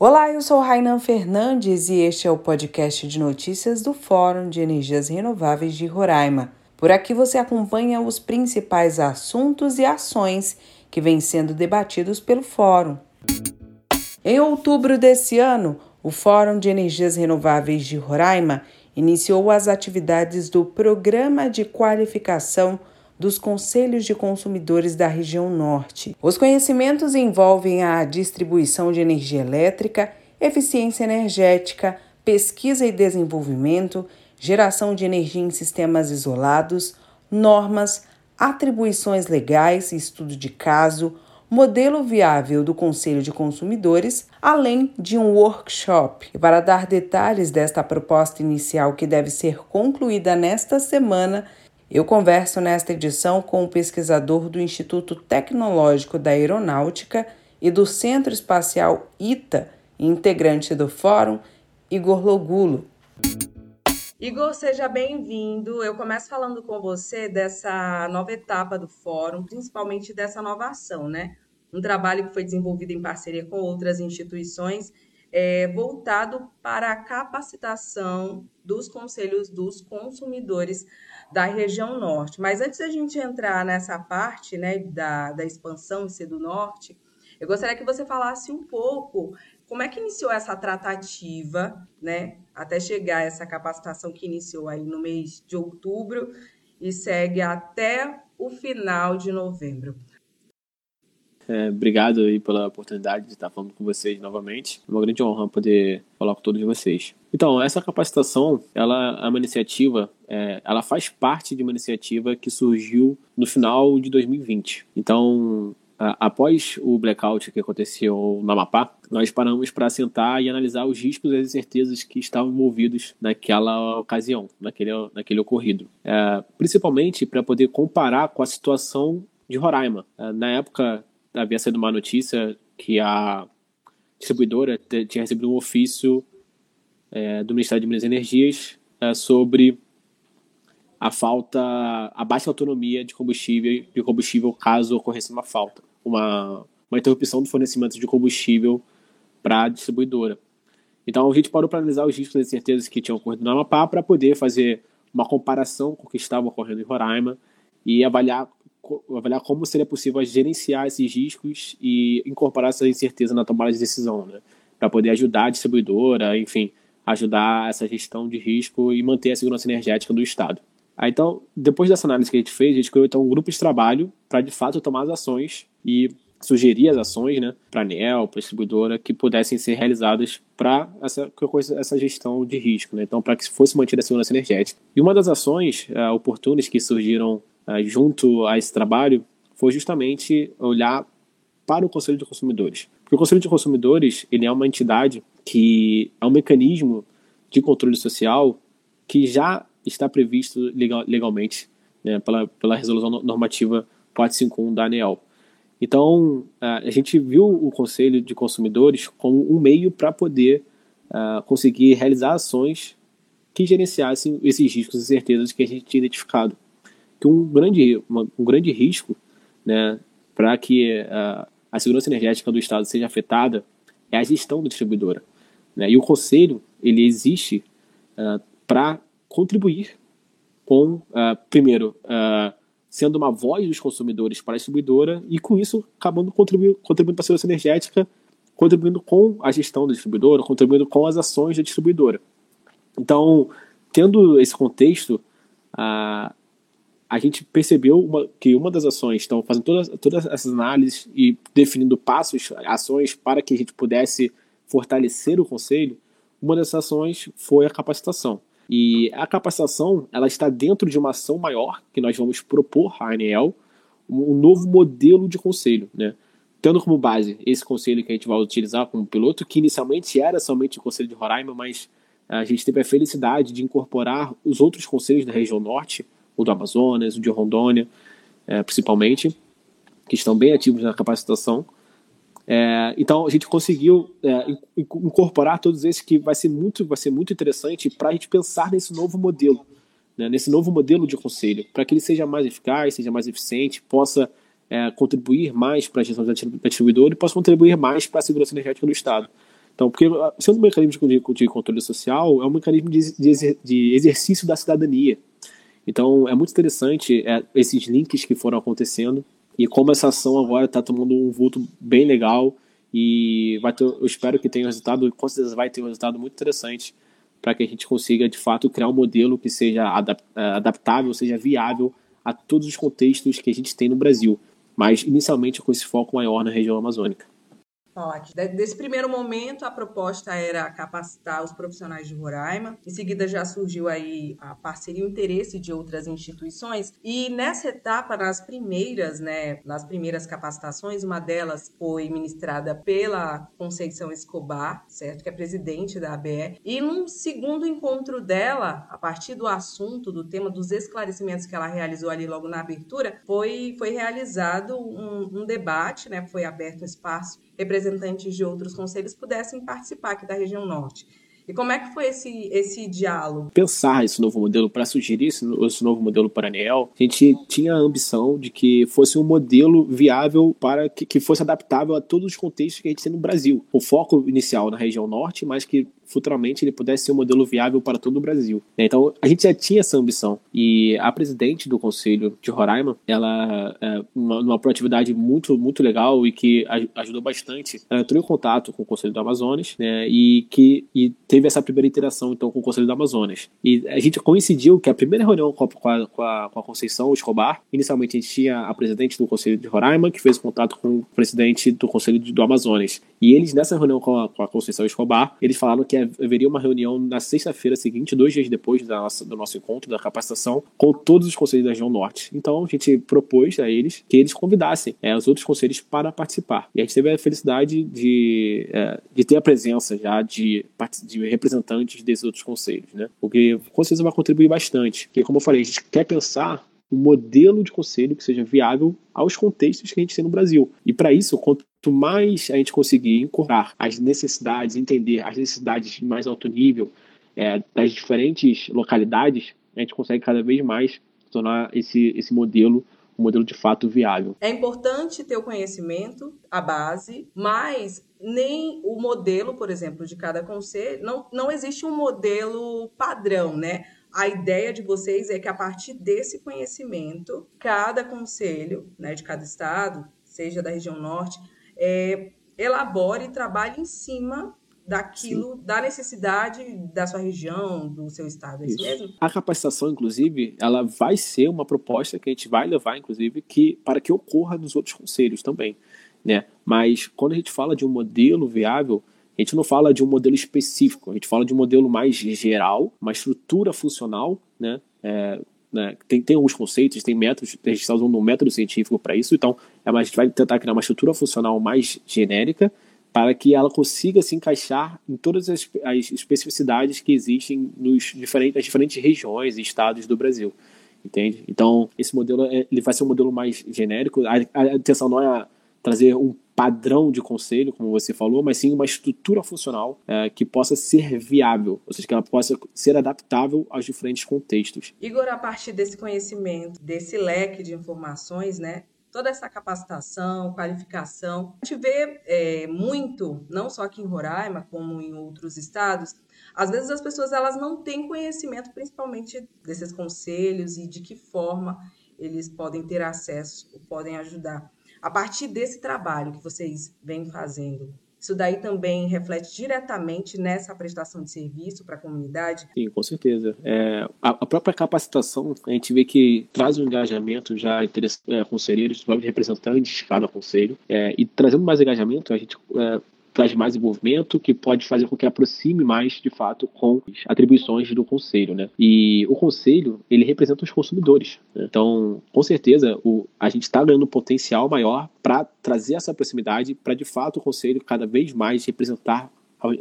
Olá, eu sou Rainan Fernandes e este é o podcast de notícias do Fórum de Energias Renováveis de Roraima. Por aqui você acompanha os principais assuntos e ações que vêm sendo debatidos pelo Fórum. Em outubro desse ano, o Fórum de Energias Renováveis de Roraima iniciou as atividades do Programa de Qualificação dos Conselhos de Consumidores da região Norte. Os conhecimentos envolvem a distribuição de energia elétrica, eficiência energética, pesquisa e desenvolvimento, geração de energia em sistemas isolados, normas, atribuições legais, estudo de caso, modelo viável do Conselho de Consumidores, além de um workshop. E para dar detalhes desta proposta inicial que deve ser concluída nesta semana, eu converso nesta edição com o pesquisador do Instituto Tecnológico da Aeronáutica e do Centro Espacial ITA, integrante do Fórum, Igor Logulo. Igor, seja bem-vindo. Eu começo falando com você dessa nova etapa do Fórum, principalmente dessa nova ação, né? Um trabalho que foi desenvolvido em parceria com outras instituições, é, voltado para a capacitação dos conselhos dos consumidores da região norte. Mas antes da gente entrar nessa parte né, da, da expansão e ser do norte, eu gostaria que você falasse um pouco como é que iniciou essa tratativa, né, até chegar essa capacitação que iniciou aí no mês de outubro e segue até o final de novembro. É, obrigado aí pela oportunidade de estar falando com vocês novamente. É uma grande honra poder falar com todos vocês. Então, essa capacitação, ela é uma iniciativa, é, ela faz parte de uma iniciativa que surgiu no final de 2020. Então, a, após o blackout que aconteceu no Amapá, nós paramos para sentar e analisar os riscos e as incertezas que estavam envolvidos naquela ocasião, naquele, naquele ocorrido. É, principalmente para poder comparar com a situação de Roraima. É, na época, havia sido uma notícia que a distribuidora tinha recebido um ofício é, do Ministério de Minas e Energias é, sobre a falta, a baixa autonomia de combustível, de combustível caso ocorresse uma falta, uma, uma interrupção do fornecimento de combustível para a distribuidora. Então a gente parou para analisar os riscos e incertezas que tinham ocorrido no Amapá para poder fazer uma comparação com o que estava ocorrendo em Roraima e avaliar avaliar como seria possível gerenciar esses riscos e incorporar essa incerteza na tomada de decisão, né? Para poder ajudar a distribuidora, enfim, ajudar essa gestão de risco e manter a segurança energética do Estado. Aí, então, depois dessa análise que a gente fez, a gente criou então um grupo de trabalho para de fato tomar as ações e sugerir as ações né, para a ANEL, para a distribuidora, que pudessem ser realizadas para essa, essa gestão de risco, né? então para que fosse mantida a segurança energética. E uma das ações uh, oportunas que surgiram junto a esse trabalho foi justamente olhar para o Conselho de Consumidores. Porque o Conselho de Consumidores ele é uma entidade que é um mecanismo de controle social que já está previsto legal, legalmente né, pela, pela resolução normativa 451 da ANEEL. Então, a gente viu o Conselho de Consumidores como um meio para poder uh, conseguir realizar ações que gerenciassem esses riscos e certezas que a gente tinha identificado que um grande, uma, um grande risco né, para que uh, a segurança energética do Estado seja afetada é a gestão da distribuidora. Né? E o Conselho ele existe uh, para contribuir com, uh, primeiro, sendo uma voz dos consumidores para a distribuidora e, com isso, acabando contribuindo, contribuindo para a segurança energética, contribuindo com a gestão da distribuidora, contribuindo com as ações da distribuidora. Então, tendo esse contexto, a, a gente percebeu uma, que uma das ações, então fazendo todas, todas essas análises e definindo passos, ações para que a gente pudesse fortalecer o conselho, uma dessas ações foi a capacitação. E a capacitação ela está dentro de uma ação maior que nós vamos propor à ANEL, um novo modelo de conselho, né? Tendo como base esse conselho que a gente vai utilizar como piloto, que inicialmente era somente o conselho de Roraima, mas a gente teve a felicidade de incorporar os outros conselhos da região norte, o do Amazonas, o de Rondônia, é, principalmente, que estão bem ativos na capacitação. É, então a gente conseguiu é, incorporar todos esses que vai ser muito, vai ser muito interessante para a gente pensar nesse novo modelo, né, nesse novo modelo de conselho, para que ele seja mais eficaz, seja mais eficiente, possa é, contribuir mais para a gestão da distribuidora e possa contribuir mais para a segurança energética do Estado. Então, porque sendo um mecanismo de, de controle social, é um mecanismo de, de exercício da cidadania. Então, é muito interessante é, esses links que foram acontecendo e como essa ação agora está tomando um vulto bem legal e vai ter, eu espero que tenha um resultado, com certeza vai ter um resultado muito interessante para que a gente consiga, de fato, criar um modelo que seja é, adaptável, seja viável a todos os contextos que a gente tem no Brasil, mas inicialmente com esse foco maior na região amazônica falar aqui. Desse primeiro momento, a proposta era capacitar os profissionais de Roraima. Em seguida, já surgiu aí a parceria e o interesse de outras instituições. E nessa etapa, nas primeiras, né, nas primeiras capacitações, uma delas foi ministrada pela Conceição Escobar, certo? Que é presidente da ABE. E num segundo encontro dela, a partir do assunto, do tema dos esclarecimentos que ela realizou ali logo na abertura, foi, foi realizado um, um debate, né? Foi aberto um espaço representantes de outros conselhos pudessem participar aqui da região norte. E como é que foi esse, esse diálogo? Pensar esse novo modelo, para sugerir esse, esse, novo modelo para a ANEEL, a gente tinha a ambição de que fosse um modelo viável para que, que fosse adaptável a todos os contextos que a gente tem no Brasil. O foco inicial na região norte, mas que futuramente ele pudesse ser um modelo viável para todo o Brasil. Né? Então, a gente já tinha essa ambição. E a presidente do Conselho de Roraima, ela, é uma, uma proatividade muito, muito legal e que ajudou bastante, ela entrou em contato com o Conselho do Amazonas né? e que e teve essa primeira interação então com o Conselho do Amazonas. E a gente coincidiu que a primeira reunião com a, com a, com a Conceição Escobar, inicialmente a gente tinha a presidente do Conselho de Roraima, que fez contato com o presidente do Conselho do Amazonas. E eles, nessa reunião com a, com a Conceição Escobar, eles falaram que haveria uma reunião na sexta-feira seguinte, dois dias depois nossa, do nosso encontro, da capacitação, com todos os conselhos da região norte. Então, a gente propôs a eles que eles convidassem é, os outros conselhos para participar. E a gente teve a felicidade de, é, de ter a presença já de, de representantes desses outros conselhos, né? O que com certeza vai contribuir bastante. Porque, como eu falei, a gente quer pensar um modelo de conselho que seja viável aos contextos que a gente tem no Brasil. E para isso, quanto mais a gente conseguir incorporar as necessidades, entender as necessidades de mais alto nível é, das diferentes localidades, a gente consegue cada vez mais tornar esse, esse modelo um modelo de fato viável. É importante ter o conhecimento, a base, mas nem o modelo, por exemplo, de cada conselho, não, não existe um modelo padrão, né? A ideia de vocês é que a partir desse conhecimento, cada conselho, né, de cada estado, seja da região norte, é, elabore e trabalhe em cima daquilo, Sim. da necessidade da sua região, do seu estado, é isso, isso, mesmo? A capacitação, inclusive, ela vai ser uma proposta que a gente vai levar, inclusive, que, para que ocorra nos outros conselhos também, né? Mas quando a gente fala de um modelo viável, a gente não fala de um modelo específico, a gente fala de um modelo mais geral, uma estrutura funcional, né? É, né? Tem, tem alguns conceitos, tem métodos, a gente está usando um método científico para isso, então é a gente vai tentar criar uma estrutura funcional mais genérica para que ela consiga se encaixar em todas as, as especificidades que existem nos diferentes, nas diferentes regiões e estados do Brasil. Entende? Então, esse modelo é, ele vai ser um modelo mais genérico. A, a intenção não é trazer um padrão de conselho, como você falou, mas sim uma estrutura funcional é, que possa ser viável, ou seja, que ela possa ser adaptável aos diferentes contextos. Igor, a partir desse conhecimento, desse leque de informações, né, toda essa capacitação, qualificação. A gente vê é, muito, não só aqui em Roraima, como em outros estados, às vezes as pessoas elas não têm conhecimento, principalmente desses conselhos e de que forma eles podem ter acesso ou podem ajudar. A partir desse trabalho que vocês vêm fazendo, isso daí também reflete diretamente nessa prestação de serviço para a comunidade? Sim, com certeza. É, a, a, própria capacitação, a gente vê que traz um engajamento já interessante é, conselheiros, representantes de cada conselho, é, e trazendo mais engajamento, a gente é, traz mais envolvimento, que pode fazer com que aproxime mais, de fato, com as atribuições do conselho, né? E o conselho, ele representa os consumidores. Né? Então, com certeza, o, a gente está ganhando um potencial maior para trazer essa proximidade, para, de fato, o conselho cada vez mais representar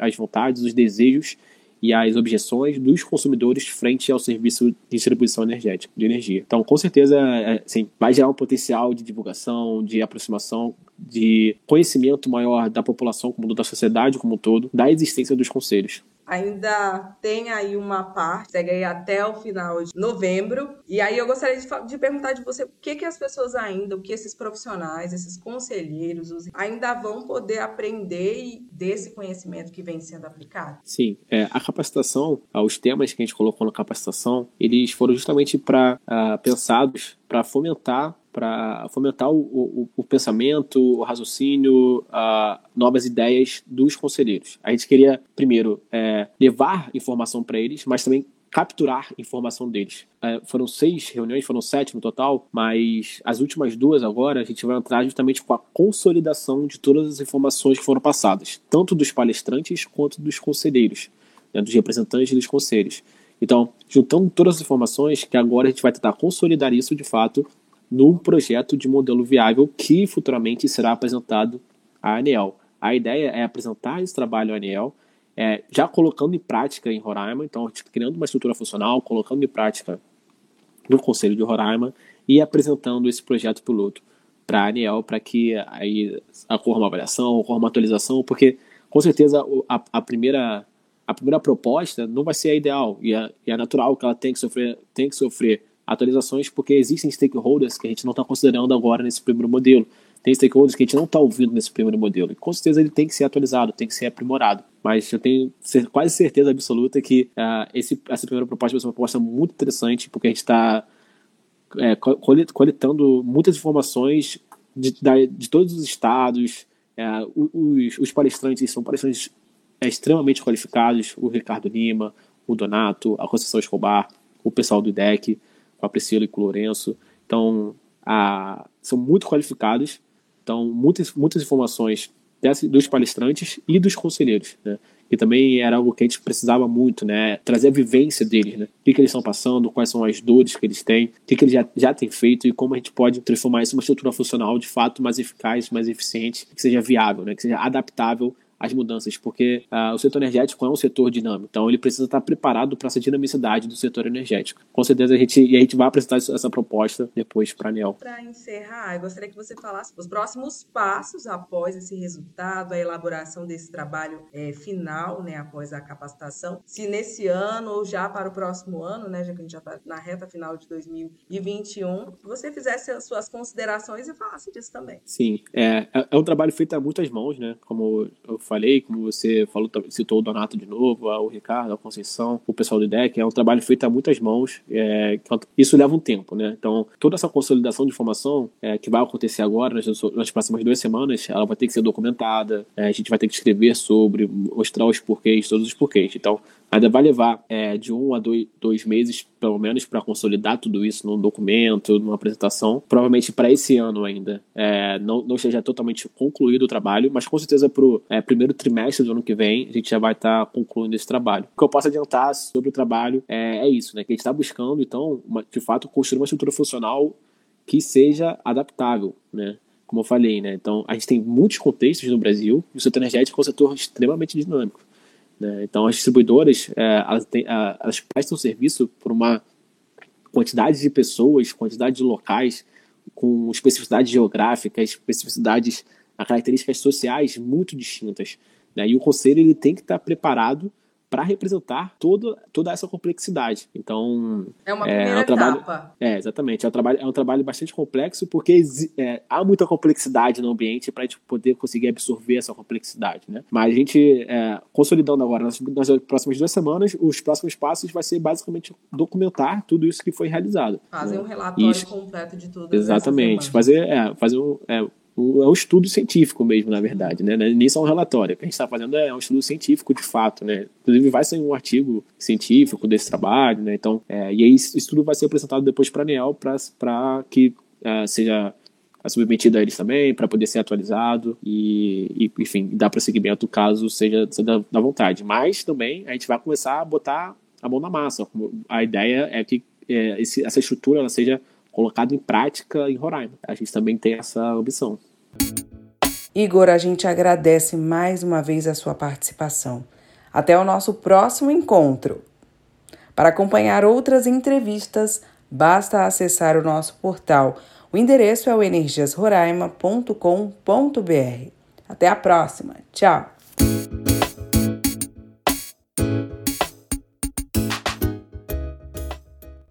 as vontades, os desejos e as objeções dos consumidores frente ao serviço de distribuição energética, de energia. Então, com certeza, assim, vai gerar um potencial de divulgação, de aproximação de conhecimento maior da população como da sociedade como um todo, da existência dos conselhos. ainda tem aí uma parte, segue aí até o final de novembro. E aí eu gostaria de, de perguntar de você o que, que as pessoas ainda, o que esses profissionais, esses conselheiros ainda vão poder aprender desse conhecimento que vem sendo aplicado? Sim, é, a capacitação, os temas que a gente colocou na capacitação, eles foram justamente para uh, ah, pensados para fomentar para fomentar o, o, o, pensamento, o raciocínio, uh, novas ideias dos conselheiros. A gente queria, primeiro, é, levar informação para eles, mas também capturar informação deles. É, foram seis reuniões, foram sete no total, mas as últimas duas agora a gente vai entrar justamente com a consolidação de todas as informações que foram passadas, tanto dos palestrantes quanto dos conselheiros, né, dos representantes dos conselhos. Então, juntando todas as informações, que agora a gente vai tentar consolidar isso de fato num projeto de modelo viável que futuramente será apresentado à ANEL. A ideia é apresentar esse trabalho à ANEL, é, já colocando em prática em Roraima, então criando uma estrutura funcional, colocando em prática no Conselho de Roraima e apresentando esse projeto piloto para a ANEL para que aí ocorra uma avaliação, ocorra uma atualização, porque com certeza a, a, primeira a primeira proposta não vai ser a ideal e é, e é natural que ela tenha que sofrer tem que sofrer atualizações porque existem stakeholders que a gente não está considerando agora nesse primeiro modelo. Tem stakeholders que a gente não está ouvindo nesse primeiro modelo. E com certeza ele tem que ser atualizado, tem que ser aprimorado. Mas eu tenho quase certeza absoluta que uh, esse, essa primeira proposta vai ser uma proposta muito interessante, porque a gente está é, coletando muitas informações de, de todos os estados. É, os, os, palestrantes são palestrantes é, extremamente qualificados: o Ricardo Lima, o Donato, a Conceição Escobar, o pessoal do IDEC com a Priscila e com o Lourenço. Então, a, são muito qualificados. Então, muitas, muitas informações desse, dos palestrantes e dos conselheiros, né? que também era algo que a gente precisava muito, né? Trazer a vivência deles, né? O que, que eles estão passando, quais são as dores que eles têm, o que, que eles já, já têm feito e como a gente pode transformar isso em uma estrutura funcional de fato mais eficaz, mais eficiente, que seja viável, né? Que seja adaptável as mudanças, porque uh, o setor energético é um setor dinâmico, então ele precisa estar preparado para essa dinamicidade do setor energético. Com certeza a gente, e a gente vai apresentar essa proposta depois para a ANEL. Para encerrar, eu gostaria que você falasse os próximos passos após esse resultado, a elaboração desse trabalho é, final, né, após a capacitação, se nesse ano ou já para o próximo ano, né, já que a gente já está na reta final de 2021, você fizesse as suas considerações e falasse disso também. Sim, é, é, é um trabalho feito a muitas mãos, né, como eu falei, como você falou, citou o Donato de novo, o Ricardo, a Conceição, o pessoal do IDEC, é um trabalho feito a muitas mãos, é, isso leva um tempo, né? Então, toda essa consolidação de informação é, que vai acontecer agora, nas, nas próximas duas semanas, ela vai ter que ser documentada, é, a gente vai ter que escrever sobre, mostrar os porquês, todos os porquês. Então, ainda vai levar é, de um a dois, dois meses, pelo menos, para consolidar tudo isso num documento, numa apresentação. Provavelmente para esse ano ainda é, não, não esteja totalmente concluído o trabalho, mas com certeza para o é, primeiro trimestre do ano que vem a gente já vai estar tá concluindo esse trabalho. O que eu posso adiantar sobre o trabalho é, é isso, né? Que a gente está buscando, então, uma, de fato, construir uma estrutura funcional que seja adaptável, né? Como eu falei, né? Então, a gente tem muitos contextos no Brasil e o setor energético é um setor extremamente dinâmico. Né? Então, as distribuidoras é, elas, têm, elas prestam serviço por uma quantidade de pessoas, quantidade de locais, com especificidades geográficas, especificidades, características sociais muito distintas. Né? E o conselho ele tem que estar preparado para representar toda, toda essa complexidade. Então é uma primeira é, é um trabalho, etapa. É exatamente, é um trabalho é um trabalho bastante complexo porque é, há muita complexidade no ambiente para a gente poder conseguir absorver essa complexidade, né? Mas a gente é, consolidando agora nas, nas, próximas duas semanas, os próximos passos vai ser basicamente documentar tudo isso que foi realizado. Fazer né? um relatório isso, completo de tudo. Exatamente, fazer é, fazer um, é, é um estudo científico mesmo, na verdade, né? É nem só um relatório. O que a gente está fazendo é um estudo científico de fato, né? Inclusive vai sair um artigo científico desse trabalho, né? Então, é, e aí isso tudo vai ser apresentado depois para a ANEL para que uh, seja submetido a eles também, para poder ser atualizado e, e enfim, dar prosseguimento caso seja, seja da vontade. Mas também a gente vai começar a botar a mão na massa. A ideia é que é, esse, essa estrutura ela seja colocado em prática em Roraima. A gente também tem essa ambição. Igor, a gente agradece mais uma vez a sua participação. Até o nosso próximo encontro. Para acompanhar outras entrevistas, basta acessar o nosso portal. O endereço é o energiasroraima.com.br. Até a próxima. Tchau!